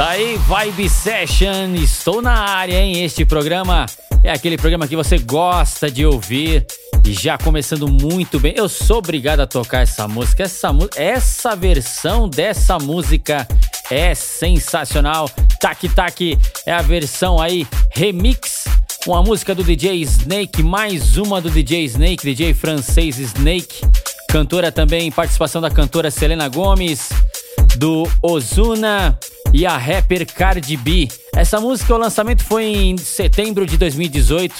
Tá aí, Vibe Session. Estou na área, hein? Este programa é aquele programa que você gosta de ouvir. E já começando muito bem. Eu sou obrigado a tocar essa música. Essa, essa versão dessa música é sensacional. Tac Tac é a versão aí remix. Uma música do DJ Snake, mais uma do DJ Snake, DJ francês Snake. Cantora também, participação da cantora Selena Gomes, do Ozuna e a rapper Cardi B. Essa música, o lançamento foi em setembro de 2018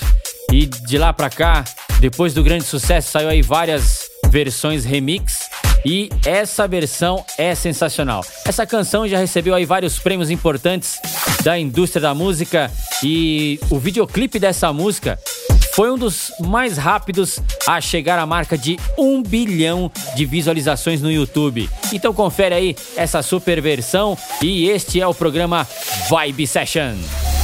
e de lá pra cá, depois do grande sucesso, saiu aí várias versões remix. E essa versão é sensacional. Essa canção já recebeu aí vários prêmios importantes da indústria da música e o videoclipe dessa música foi um dos mais rápidos a chegar à marca de um bilhão de visualizações no YouTube. Então confere aí essa super versão e este é o programa Vibe Session.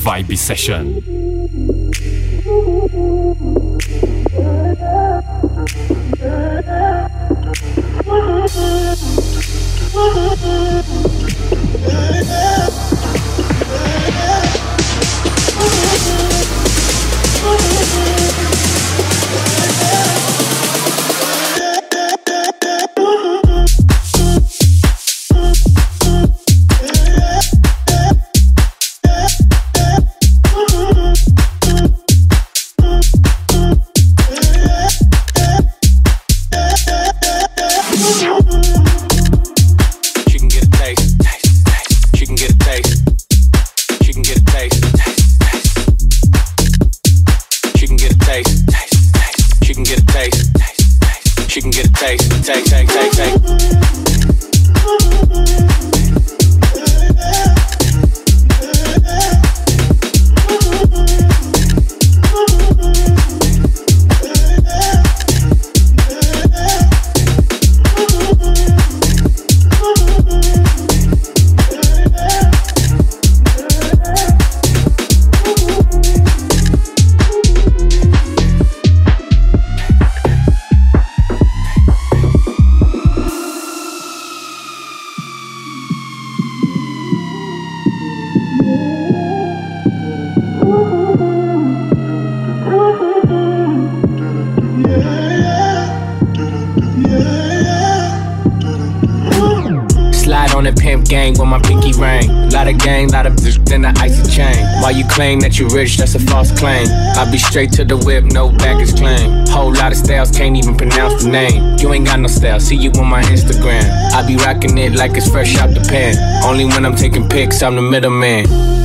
Vibe, Session. That's a false claim. I be straight to the whip, no baggage claim. Whole lot of styles, can't even pronounce the name. You ain't got no style, see you on my Instagram. I be rocking it like it's fresh out the pan. Only when I'm taking pics, I'm the middleman.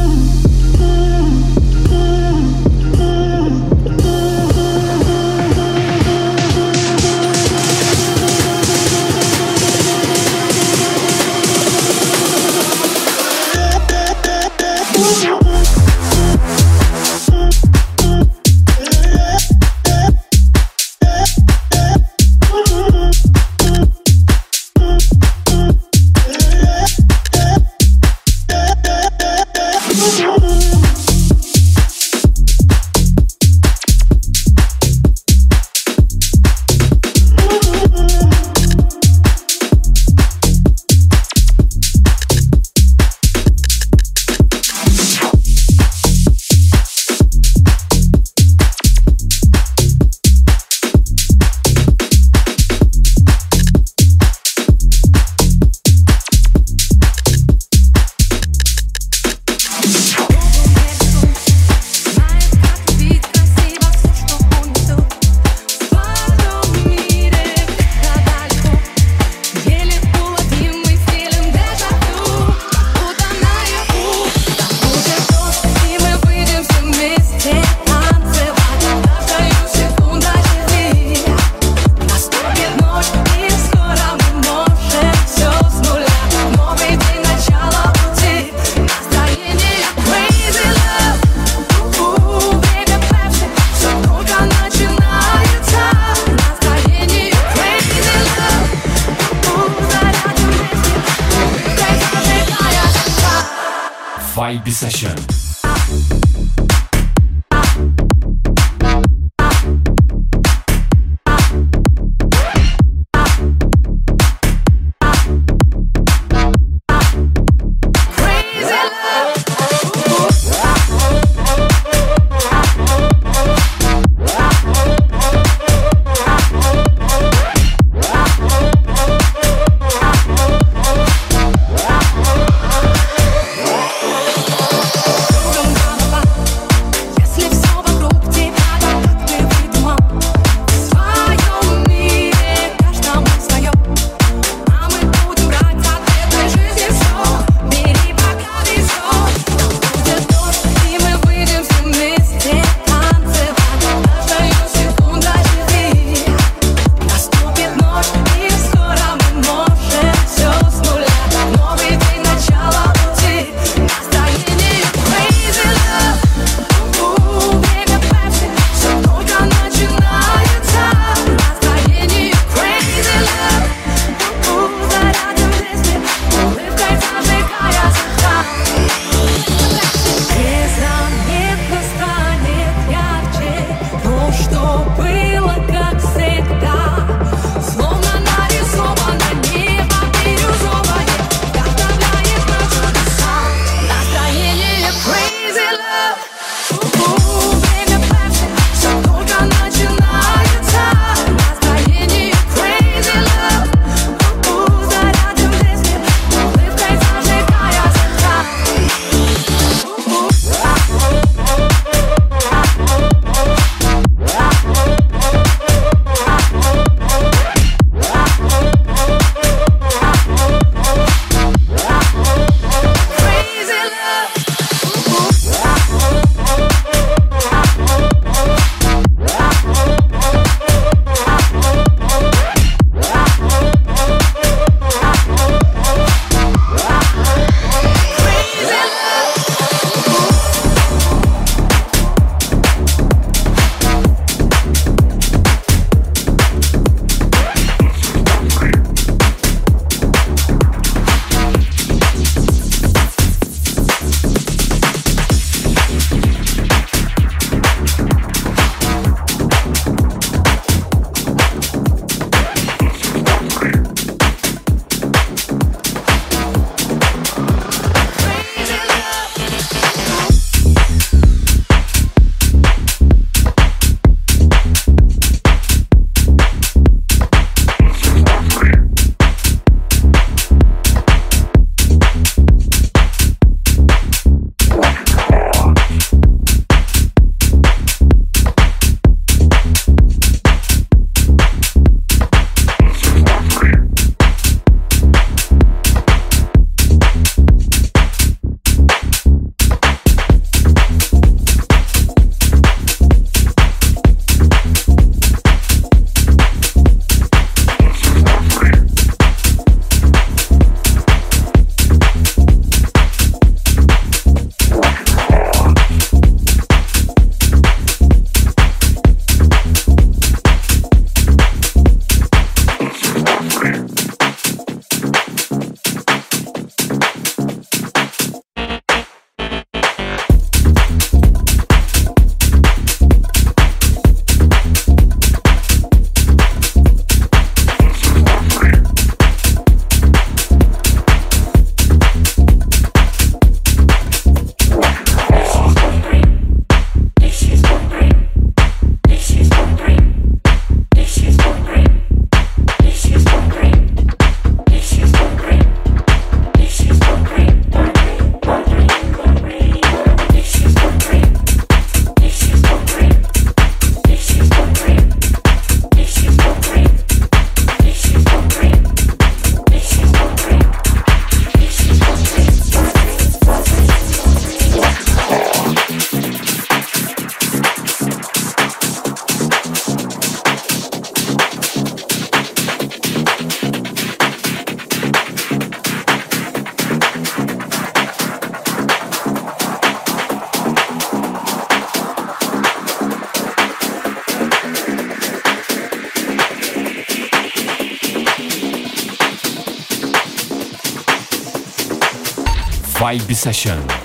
Session.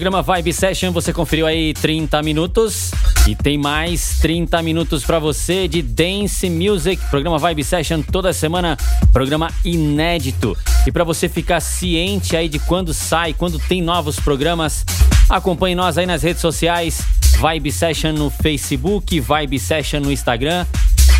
Programa Vibe Session, você conferiu aí 30 minutos e tem mais 30 minutos para você de Dance Music. Programa Vibe Session toda semana, programa inédito. E para você ficar ciente aí de quando sai, quando tem novos programas, acompanhe nós aí nas redes sociais. Vibe Session no Facebook, Vibe Session no Instagram.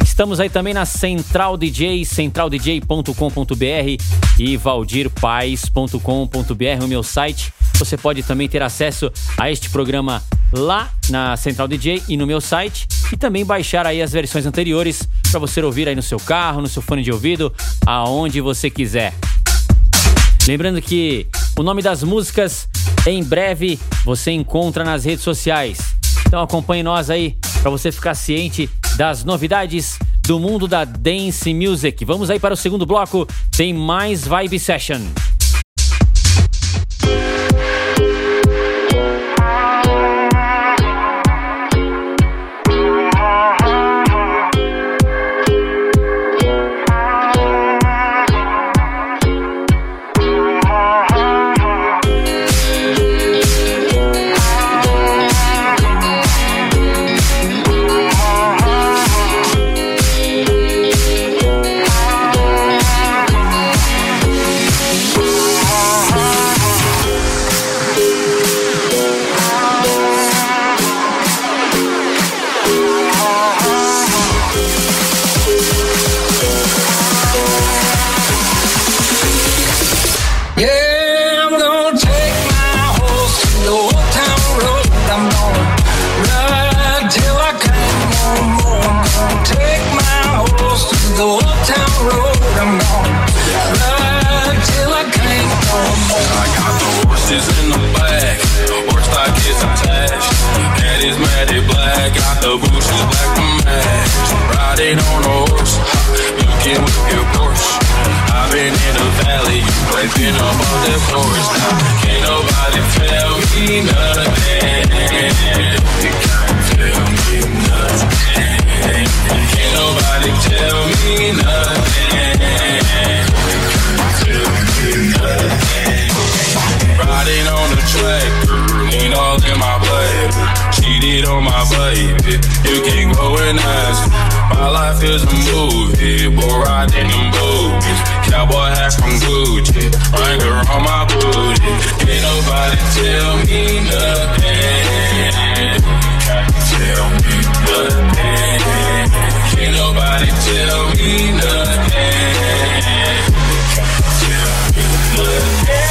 Estamos aí também na Central DJ, centraldj.com.br e valdirpaz.com.br, o meu site. Você pode também ter acesso a este programa lá na Central DJ e no meu site e também baixar aí as versões anteriores para você ouvir aí no seu carro, no seu fone de ouvido, aonde você quiser. Lembrando que o nome das músicas em breve você encontra nas redes sociais. Então acompanhe nós aí para você ficar ciente das novidades do mundo da dance music. Vamos aí para o segundo bloco, tem mais Vibe Session. tripping up on that porch now. Can't nobody tell me nothing. You can't tell me nothing. Can't nobody tell me nothing. You can't tell me nothing. Riding on the tractor, lean all in my baby. Cheated on my baby. You can't go and ask. My life is a movie, boy riding in boobies. Cowboy hat from Gucci, ringer on my booty. Ain't nobody tell me nothing. Tell me nothing. Can't nobody tell me nothing. Tell me nothing.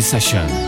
Session.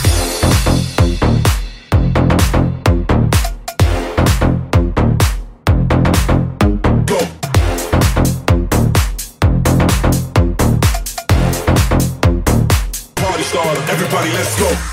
Everybody, let's go.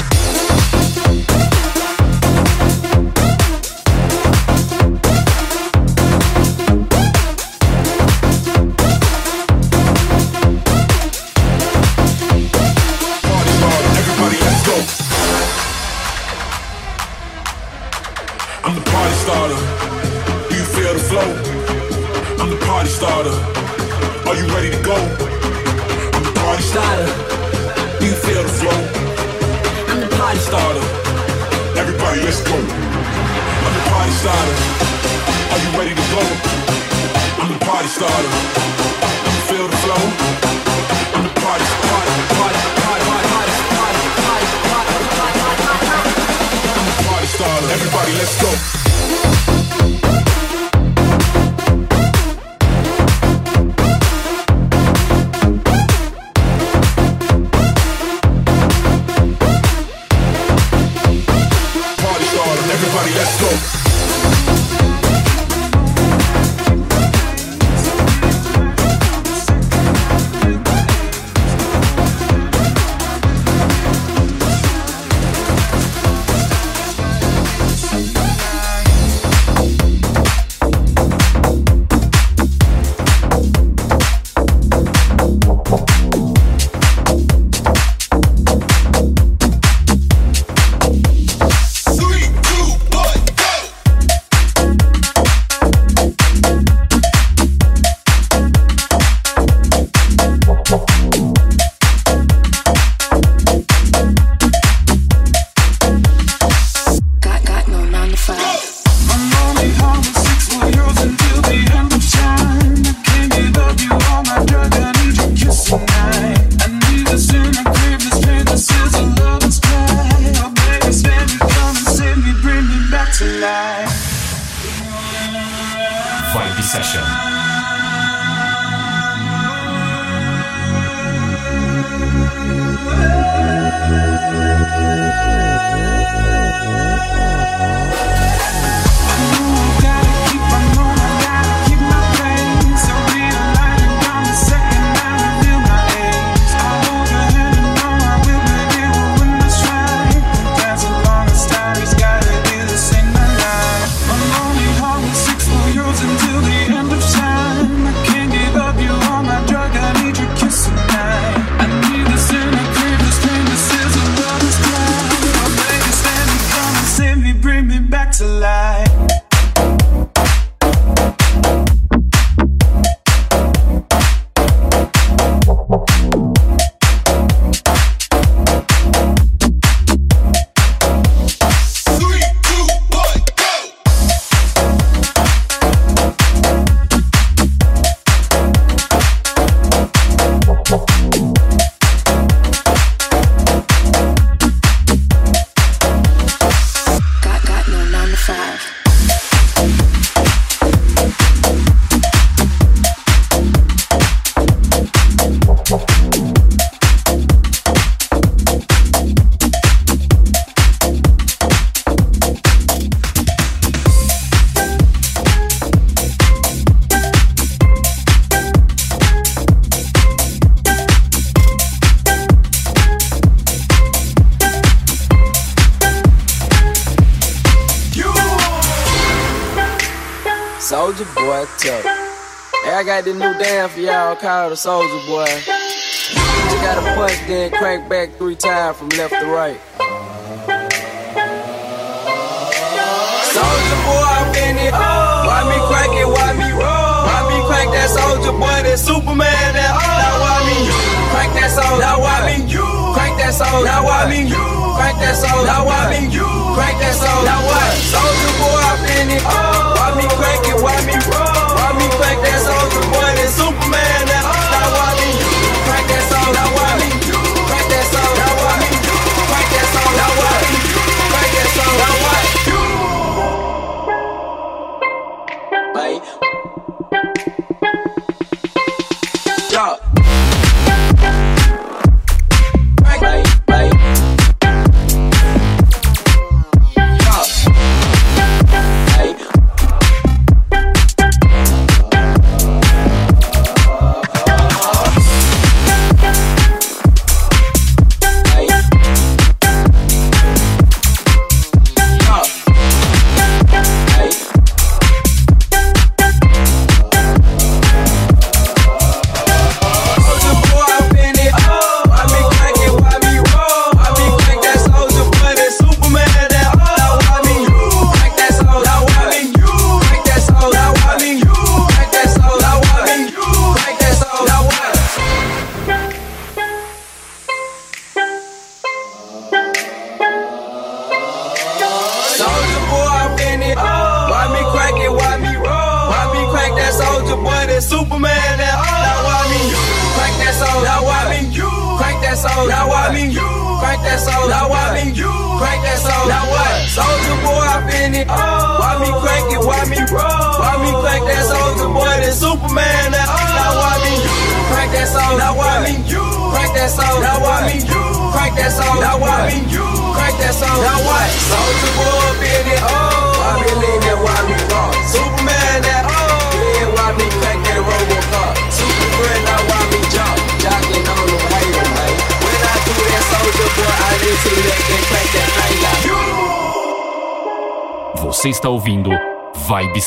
down for y'all, call the soldier boy. You gotta punch, then crank back three times from left to right. Soldier boy, I'm in it. Why me crank it? Why me roll? Why me crank that soldier boy? That Superman? That now why me? Crank that soldier. Now why me? You crank that soldier. Now why me? You crank that soldier. Now why me? You crank that soldier. Now what? Soldier boy, I'm in it. Why me crank it? Why me roll? me think that's all you want. Superman.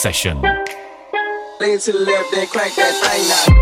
Session. Lean to the left, then crank that thing out.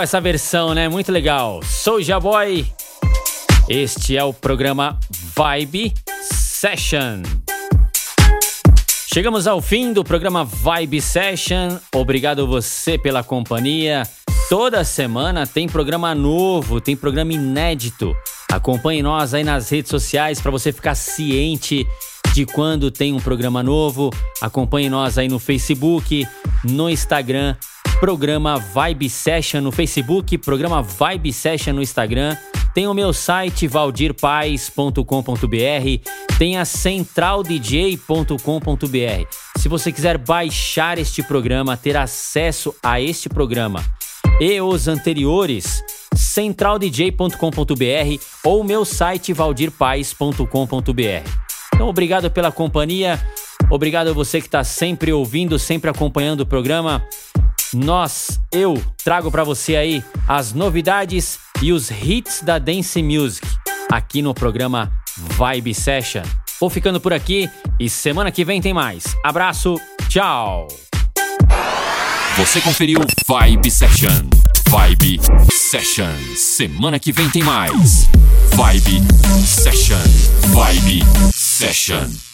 Legal essa versão, né? Muito legal. Soulja Boy. Este é o programa Vibe Session. Chegamos ao fim do programa Vibe Session. Obrigado você pela companhia. Toda semana tem programa novo, tem programa inédito. Acompanhe nós aí nas redes sociais para você ficar ciente de quando tem um programa novo. Acompanhe nós aí no Facebook, no Instagram, programa Vibe Session no Facebook, programa Vibe Session no Instagram. Tem o meu site valdirpaes.com.br, tem a centraldj.com.br. Se você quiser baixar este programa, ter acesso a este programa e os anteriores, centraldj.com.br ou meu site valdirpaes.com.br. Então, obrigado pela companhia, obrigado a você que está sempre ouvindo, sempre acompanhando o programa. Nós, eu, trago para você aí as novidades e os hits da Dance Music aqui no programa Vibe Session. Vou ficando por aqui e semana que vem tem mais. Abraço, tchau! Você conferiu Vibe Session. Vibe Session. Semana que vem tem mais. Vibe Session. Vibe Session.